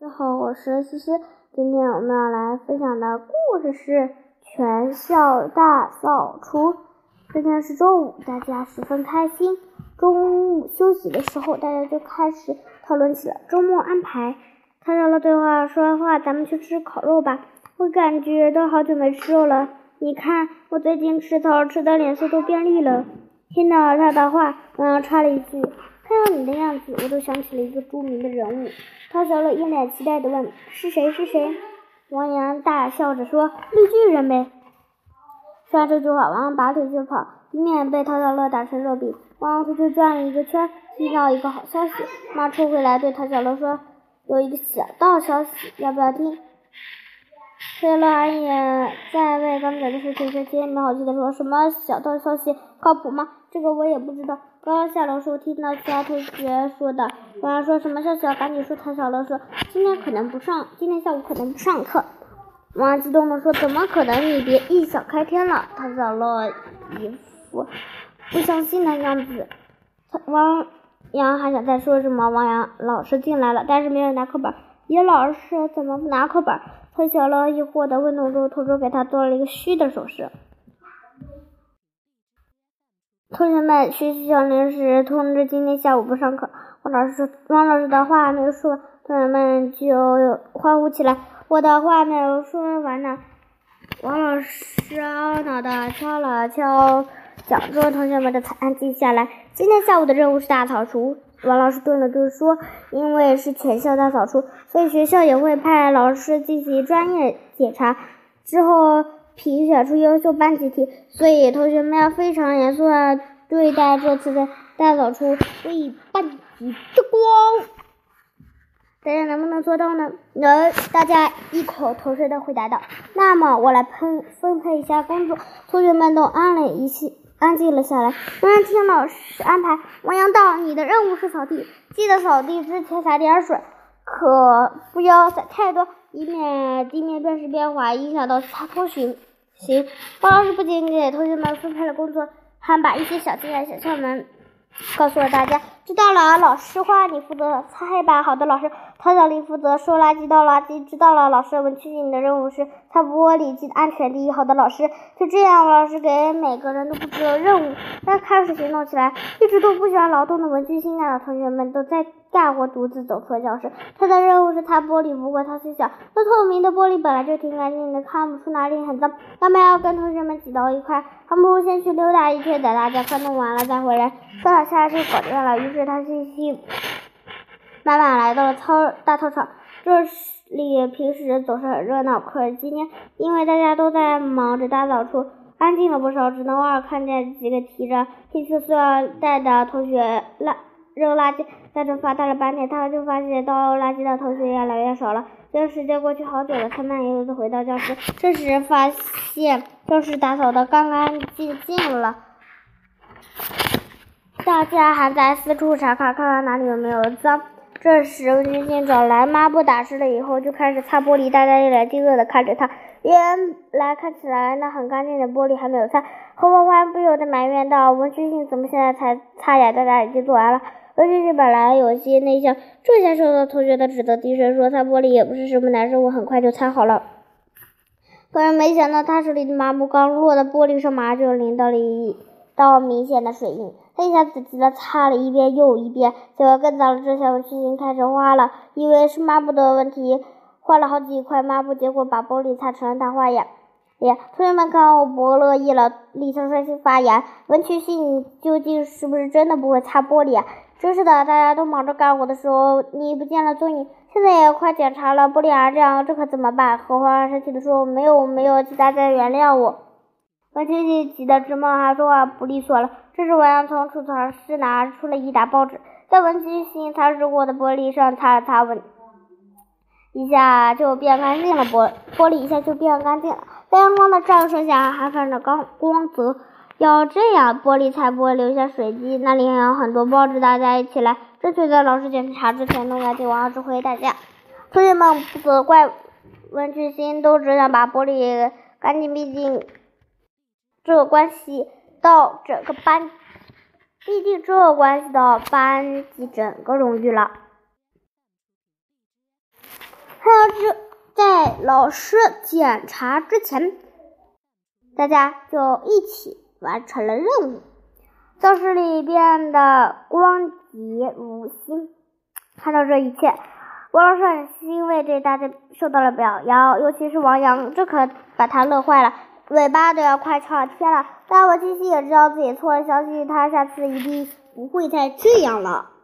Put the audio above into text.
大家好，我是思思。今天我们要来分享的故事是全校大扫除。今天是周五，大家十分开心。中午休息的时候，大家就开始讨论起了周末安排。看到了对话，说完话，咱们去吃烤肉吧。我感觉都好久没吃肉了。你看，我最近吃草吃的脸色都变绿了。听到他的话，王阳插了一句。看到你的样子，我都想起了一个著名的人物。陶小乐一脸期待地问：“是谁？是谁？”王阳大笑着说：“绿巨人呗。”说完这句话，王阳拔腿就跑，以免被陶小乐打成肉饼。王阳出去转了一个圈，听到一个好消息，马车回来对陶小乐说：“有一个小道消息，要不要听？”陶小乐也在为刚才的事情生气，没好气地说：“什么小道消息？靠谱吗？这个我也不知道。”刚刚下楼时，听到其他同学说的，王阳说什么消息？赶紧说。唐小乐说今天可能不上，今天下午可能不上课。王阳激动地说怎么可能？你别异想开天了。唐小乐一副不相信的样子。王阳还想再说什么，王阳老师进来了，但是没有拿课本。叶老师怎么不拿课本？唐小乐疑惑的问同桌，同桌给他做了一个虚的手势。同学们，学习小临时通知今天下午不上课。王老师说，王老师的话没有说，同学们就欢呼起来。我的话没有说完呢。王老师懊恼的敲了敲讲桌，同学们的才安静下来。今天下午的任务是大扫除。王老师顿了顿说，因为是全校大扫除，所以学校也会派老师进行专业检查，之后。评选出优秀班集体，所以同学们要非常严肃的对待这次的大扫除，为班级争光。大家能不能做到呢？能！大家异口同声的回答道。那么我来分分配一下工作，同学们都安了一气，安静了下来。王阳听老师安排，王阳道：“你的任务是扫地，记得扫地之前洒点水，可不要洒太多，以免地面变湿变滑，影响到擦拖行。”行，王老师不仅给同学们分配了工作，还把一些小经验、小窍门告诉了大家。知道了，老师话你负责擦黑板。好的，老师。陶小丽负责收垃圾、倒垃圾。知道了，老师。文曲星，你的任务是擦玻璃，记得安全第一。好的，老师。就这样，老师给每个人都布置了任务，大家开始行动起来。一直都不喜欢劳动的文具星家的同学们都在。干活独自走出了教室，他的任务是擦玻璃。不过他心想，那透明的玻璃本来就挺干净的，看不出哪里很脏，干嘛要跟同学们挤到一块？还不如先去溜达一圈，等大家快弄完了再回来。算了，下来就搞定了。于是他信心满满来到了操大操场，这里平时总是很热闹，可是今天因为大家都在忙着大扫除，安静了不少，只能偶尔看见几个提着黑色塑料袋的同学来。扔垃圾，在这发呆了半天，他就发现倒垃圾的同学越来越少了。这时间过去好久了，他慢悠悠的回到教室。这时发现教室打扫的干干净净了，大家还在四处查看，看看哪里有没有脏。这时文君先找来抹布打湿了以后，就开始擦玻璃。大家一脸惊愕的看着他，原来看起来那很干净的玻璃还没有擦。何欢欢不由得埋怨道：“文君信怎么现在才擦呀？大家已经做完了。”文君信本来有些内向，这下受到同学的指责，低声说：“擦玻璃也不是什么难事，我很快就擦好了。”可是没想到，他手里的抹布刚落到玻璃上，马上就淋到了一道明显的水印。他一下子急了，擦了一遍又一遍，结果更糟了。这下文君信开始花了，以为是抹布的问题，换了好几块抹布，结果把玻璃擦成了大花眼。呀，同学们看我不乐意了，立刻率先发言：“文曲星你究竟是不是真的不会擦玻璃啊？”真是的，大家都忙着干活的时候，你不见了踪影。现在也快检查了，玻璃啊，这样这可怎么办？荷花生气的说：“没有，没有，请大家原谅我。”文琪琪急得直冒汗，说话不利索了。这时，文阳从储藏室拿出了一沓报纸，在文清清擦拭过的玻璃上擦了擦，文一下就变干净了，玻玻璃一下就变干净了。在阳光的照射下，还泛着光光泽。要这样，玻璃才不会留下水迹。那里还有很多报纸，大家一起来，正确在老师检查之前弄干净。王老师回大家，同学们不责怪文曲星，都只想把玻璃干净。毕竟这关系到整个班，毕竟这关系到班级整个荣誉了。还有这在老师检查之前，大家就一起完成了任务。教室里变得光洁如新。看到这一切，王老师很欣慰，对大家受到了表扬，尤其是王阳，这可把他乐坏了，尾巴都要快翘天了。但我其实也知道自己错了，相信他下次一定不会再这样了。